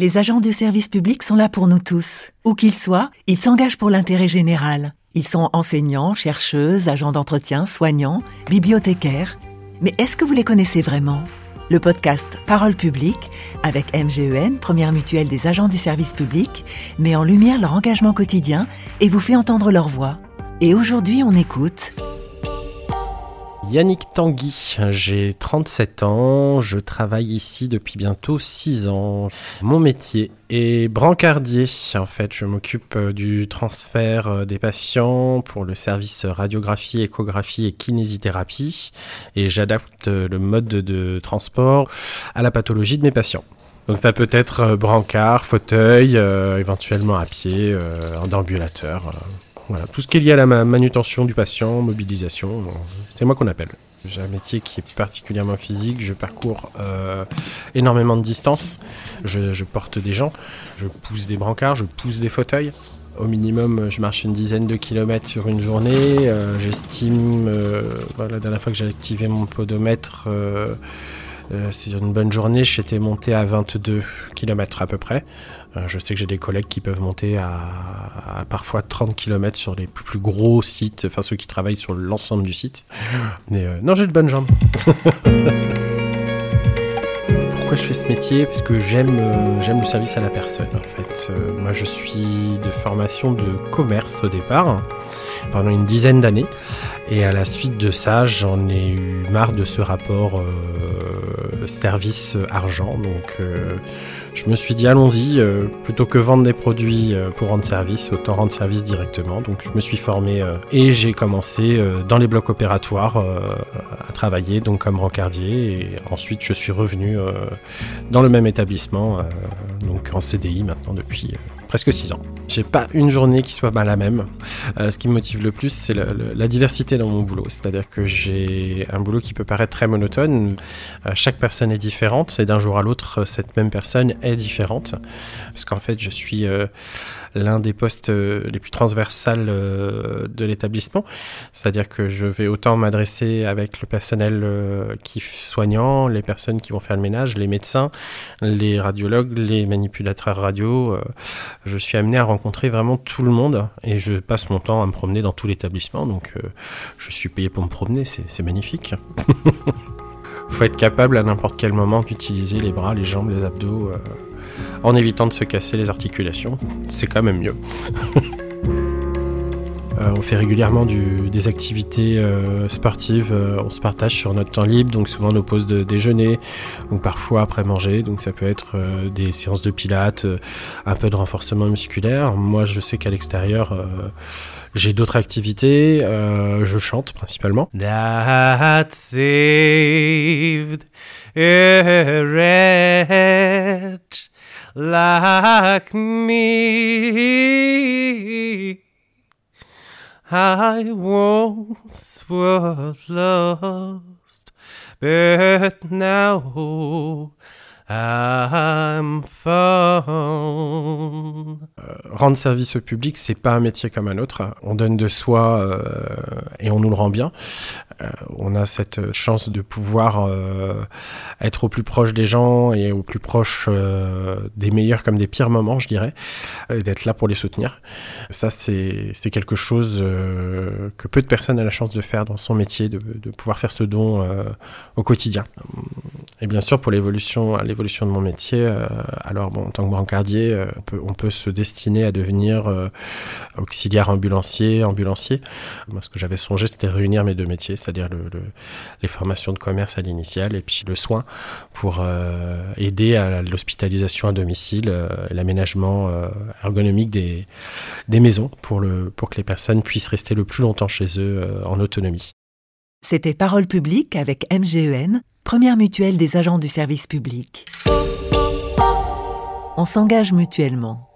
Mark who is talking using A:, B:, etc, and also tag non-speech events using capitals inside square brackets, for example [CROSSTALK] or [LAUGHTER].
A: Les agents du service public sont là pour nous tous. Où qu'ils soient, ils s'engagent pour l'intérêt général. Ils sont enseignants, chercheuses, agents d'entretien, soignants, bibliothécaires. Mais est-ce que vous les connaissez vraiment? Le podcast Parole publique, avec MGEN, première mutuelle des agents du service public, met en lumière leur engagement quotidien et vous fait entendre leur voix. Et aujourd'hui, on écoute
B: Yannick Tanguy, j'ai 37 ans, je travaille ici depuis bientôt 6 ans. Mon métier est brancardier. En fait, je m'occupe euh, du transfert euh, des patients pour le service radiographie, échographie et kinésithérapie et j'adapte le mode de transport à la pathologie de mes patients. Donc ça peut être euh, brancard, fauteuil, éventuellement à pied, en ambulateur. Voilà, tout ce qui est lié à la manutention du patient, mobilisation, c'est moi qu'on appelle. J'ai un métier qui est particulièrement physique, je parcours euh, énormément de distance, je, porte des gens, je pousse des brancards, je pousse des fauteuils. Au minimum, je marche une dizaine de kilomètres sur une journée. Euh, j'estime, euh, la dernière fois que j'ai activé mon podomètre, euh, c'est une bonne journée, j'étais monté à 22 km à peu près. Euh, je sais que j'ai des collègues qui peuvent monter à, parfois 30 km sur les plus, gros sites, enfin ceux qui travaillent sur l'ensemble du site. Mais euh, non, j'ai de bonnes jambes. [LAUGHS] Pourquoi je fais ce métier? Parce que j'aime j'aime le service à la personne en fait. moi je suis de formation de commerce au départ pendant une dizaine d'années. Et à la suite de ça, j'en ai eu marre de ce rapport euh, service-argent. Donc euh, je me suis dit, allons-y, euh, plutôt que vendre des produits pour rendre service, autant rendre service directement. Donc je me suis formé et j'ai commencé dans les blocs opératoires à travailler donc comme rencardier. Et ensuite, je suis revenu dans le même établissement, donc en CDI maintenant depuis presque 6 ans. J'ai pas une journée qui soit mal la même. Euh, ce qui me motive le plus, c'est la, diversité dans mon boulot. C'est-à-dire que j'ai un boulot qui peut paraître très monotone. Euh, chaque personne est différente et d'un jour à l'autre, cette même personne est différente. Parce qu'en fait, je suis euh, l'un des postes les plus transversales de l'établissement. C'est-à-dire que je vais autant m'adresser avec le personnel qui soignant, les personnes qui vont faire le ménage, les médecins, les radiologues, les manipulateurs radio. je suis amené à rencontrer vraiment tout le monde et je passe mon temps à me promener dans tout l'établissement. Donc euh, je suis payé pour me promener, c'est magnifique. [LAUGHS] faut être capable à n'importe quel moment d'utiliser les bras, les jambes, les abdos euh, en évitant de se casser les articulations. C'est quand même mieux. [LAUGHS] Euh, on fait régulièrement des activités euh, sportives. Euh, on se partage sur notre temps libre, donc souvent nos pauses de déjeuner ou parfois après manger. Donc ça peut être des séances de pilates, un peu de renforcement musculaire. Moi, je sais qu'à l'extérieur, j'ai d'autres activités. je chante principalement. That saved a like me. I once was lost, but now I'm found. Euh, rendre service au public, c'est pas un métier comme un autre. On donne de soi euh, et on nous le rend bien. Euh, on a cette chance de pouvoir être au plus proche des gens et au plus proche des meilleurs comme des pires moments, je dirais, et d'être là pour les soutenir. Ça, c'est quelque chose que peu de personnes ont la chance de faire dans son métier, de pouvoir faire ce don au quotidien. Et bien sûr, pour l'évolution, l'évolution de mon métier, alors bon, en tant que brancardier, on peut, on peut se destiner à devenir auxiliaire ambulancier, ambulancier. Moi, ce que j'avais songé, c'était réunir mes deux métiers, c'est-à-dire les formations de commerce à l'initiale et puis le soin pour euh, aider à l'hospitalisation à domicile euh, l'aménagement euh, ergonomique des, des maisons pour, le, pour que les personnes puissent rester le plus longtemps chez eux en autonomie.
A: C'était Parole publique avec MGEN, première mutuelle des agents du service public. On s'engage mutuellement.